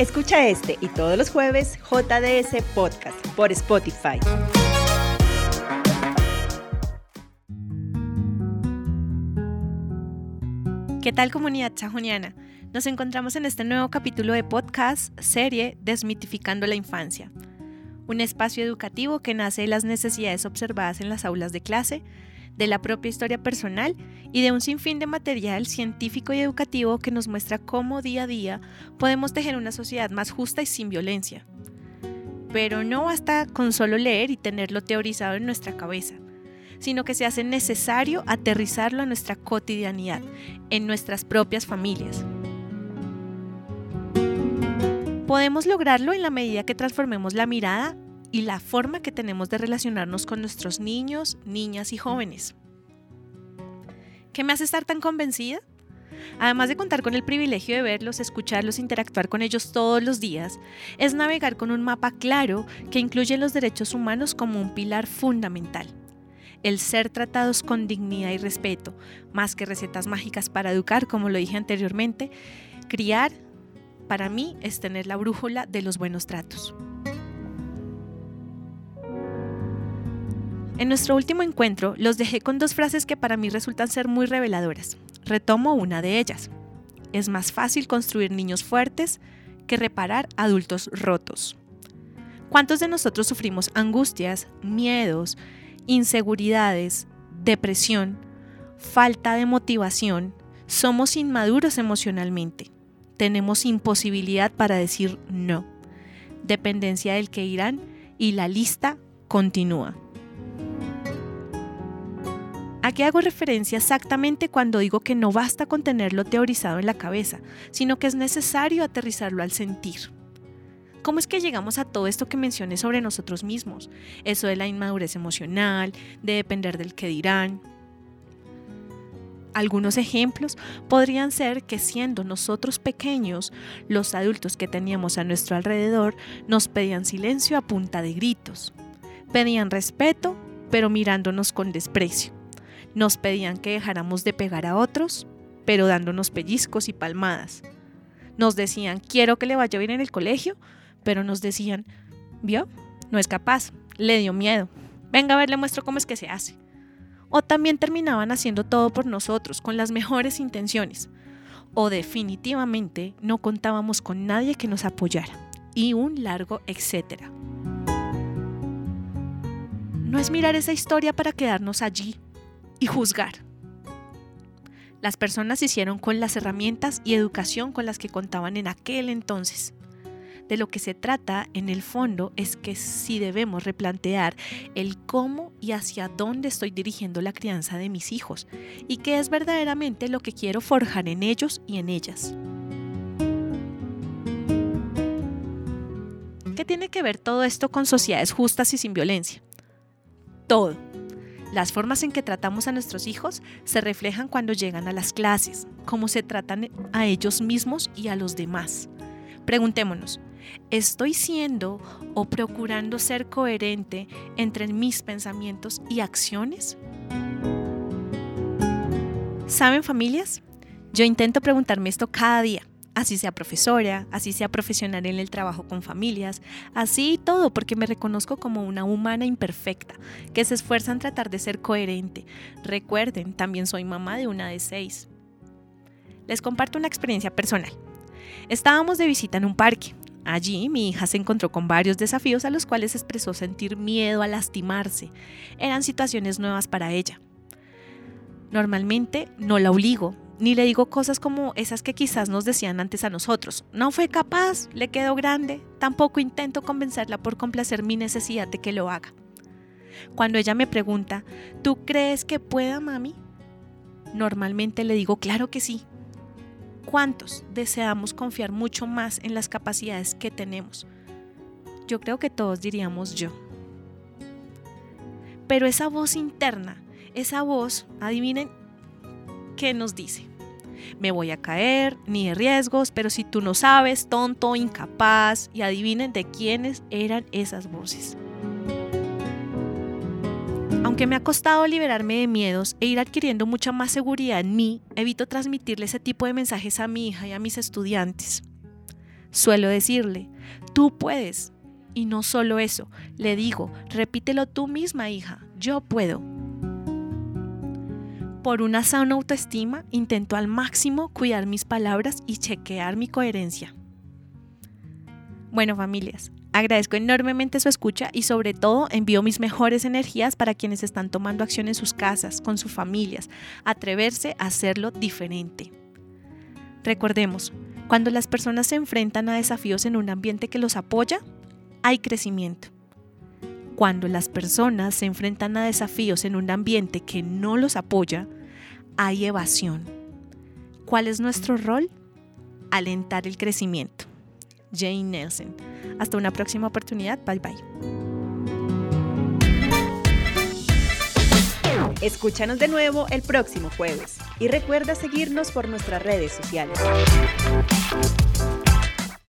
Escucha este y todos los jueves JDS Podcast por Spotify. ¿Qué tal comunidad chajoniana? Nos encontramos en este nuevo capítulo de podcast serie Desmitificando la Infancia, un espacio educativo que nace de las necesidades observadas en las aulas de clase, de la propia historia personal y de un sinfín de material científico y educativo que nos muestra cómo día a día podemos tejer una sociedad más justa y sin violencia. Pero no basta con solo leer y tenerlo teorizado en nuestra cabeza, sino que se hace necesario aterrizarlo a nuestra cotidianidad, en nuestras propias familias. Podemos lograrlo en la medida que transformemos la mirada y la forma que tenemos de relacionarnos con nuestros niños, niñas y jóvenes. ¿Qué me hace estar tan convencida? Además de contar con el privilegio de verlos, escucharlos, interactuar con ellos todos los días, es navegar con un mapa claro que incluye los derechos humanos como un pilar fundamental. El ser tratados con dignidad y respeto, más que recetas mágicas para educar, como lo dije anteriormente, criar, para mí, es tener la brújula de los buenos tratos. En nuestro último encuentro los dejé con dos frases que para mí resultan ser muy reveladoras. Retomo una de ellas. Es más fácil construir niños fuertes que reparar adultos rotos. ¿Cuántos de nosotros sufrimos angustias, miedos, inseguridades, depresión, falta de motivación? Somos inmaduros emocionalmente. Tenemos imposibilidad para decir no. Dependencia del que irán y la lista continúa. ¿A qué hago referencia exactamente cuando digo que no basta con tenerlo teorizado en la cabeza, sino que es necesario aterrizarlo al sentir? ¿Cómo es que llegamos a todo esto que mencioné sobre nosotros mismos? Eso de la inmadurez emocional, de depender del que dirán. Algunos ejemplos podrían ser que siendo nosotros pequeños, los adultos que teníamos a nuestro alrededor nos pedían silencio a punta de gritos. Pedían respeto, pero mirándonos con desprecio. Nos pedían que dejáramos de pegar a otros, pero dándonos pellizcos y palmadas. Nos decían, quiero que le vaya bien en el colegio, pero nos decían, ¿vio? No es capaz, le dio miedo. Venga a ver, le muestro cómo es que se hace. O también terminaban haciendo todo por nosotros, con las mejores intenciones. O definitivamente no contábamos con nadie que nos apoyara. Y un largo etcétera. No es mirar esa historia para quedarnos allí, y juzgar. Las personas hicieron con las herramientas y educación con las que contaban en aquel entonces. De lo que se trata en el fondo es que sí debemos replantear el cómo y hacia dónde estoy dirigiendo la crianza de mis hijos y qué es verdaderamente lo que quiero forjar en ellos y en ellas. ¿Qué tiene que ver todo esto con sociedades justas y sin violencia? Todo las formas en que tratamos a nuestros hijos se reflejan cuando llegan a las clases, cómo se tratan a ellos mismos y a los demás. Preguntémonos, ¿estoy siendo o procurando ser coherente entre mis pensamientos y acciones? ¿Saben familias? Yo intento preguntarme esto cada día así sea profesora, así sea profesional en el trabajo con familias, así todo, porque me reconozco como una humana imperfecta, que se esfuerza en tratar de ser coherente. Recuerden, también soy mamá de una de seis. Les comparto una experiencia personal. Estábamos de visita en un parque. Allí mi hija se encontró con varios desafíos a los cuales expresó sentir miedo a lastimarse. Eran situaciones nuevas para ella. Normalmente no la obligo, ni le digo cosas como esas que quizás nos decían antes a nosotros. No fue capaz, le quedó grande, tampoco intento convencerla por complacer mi necesidad de que lo haga. Cuando ella me pregunta, ¿tú crees que pueda, mami? Normalmente le digo, claro que sí. ¿Cuántos deseamos confiar mucho más en las capacidades que tenemos? Yo creo que todos diríamos yo. Pero esa voz interna, esa voz, adivinen, ¿qué nos dice? Me voy a caer, ni de riesgos, pero si tú no sabes, tonto, incapaz, y adivinen de quiénes eran esas voces. Aunque me ha costado liberarme de miedos e ir adquiriendo mucha más seguridad en mí, evito transmitirle ese tipo de mensajes a mi hija y a mis estudiantes. Suelo decirle, tú puedes. Y no solo eso, le digo, repítelo tú misma, hija, yo puedo. Por una sana autoestima, intento al máximo cuidar mis palabras y chequear mi coherencia. Bueno, familias, agradezco enormemente su escucha y sobre todo envío mis mejores energías para quienes están tomando acción en sus casas, con sus familias, atreverse a hacerlo diferente. Recordemos, cuando las personas se enfrentan a desafíos en un ambiente que los apoya, hay crecimiento. Cuando las personas se enfrentan a desafíos en un ambiente que no los apoya, hay evasión. ¿Cuál es nuestro rol? Alentar el crecimiento. Jane Nelson. Hasta una próxima oportunidad. Bye bye. Escúchanos de nuevo el próximo jueves y recuerda seguirnos por nuestras redes sociales.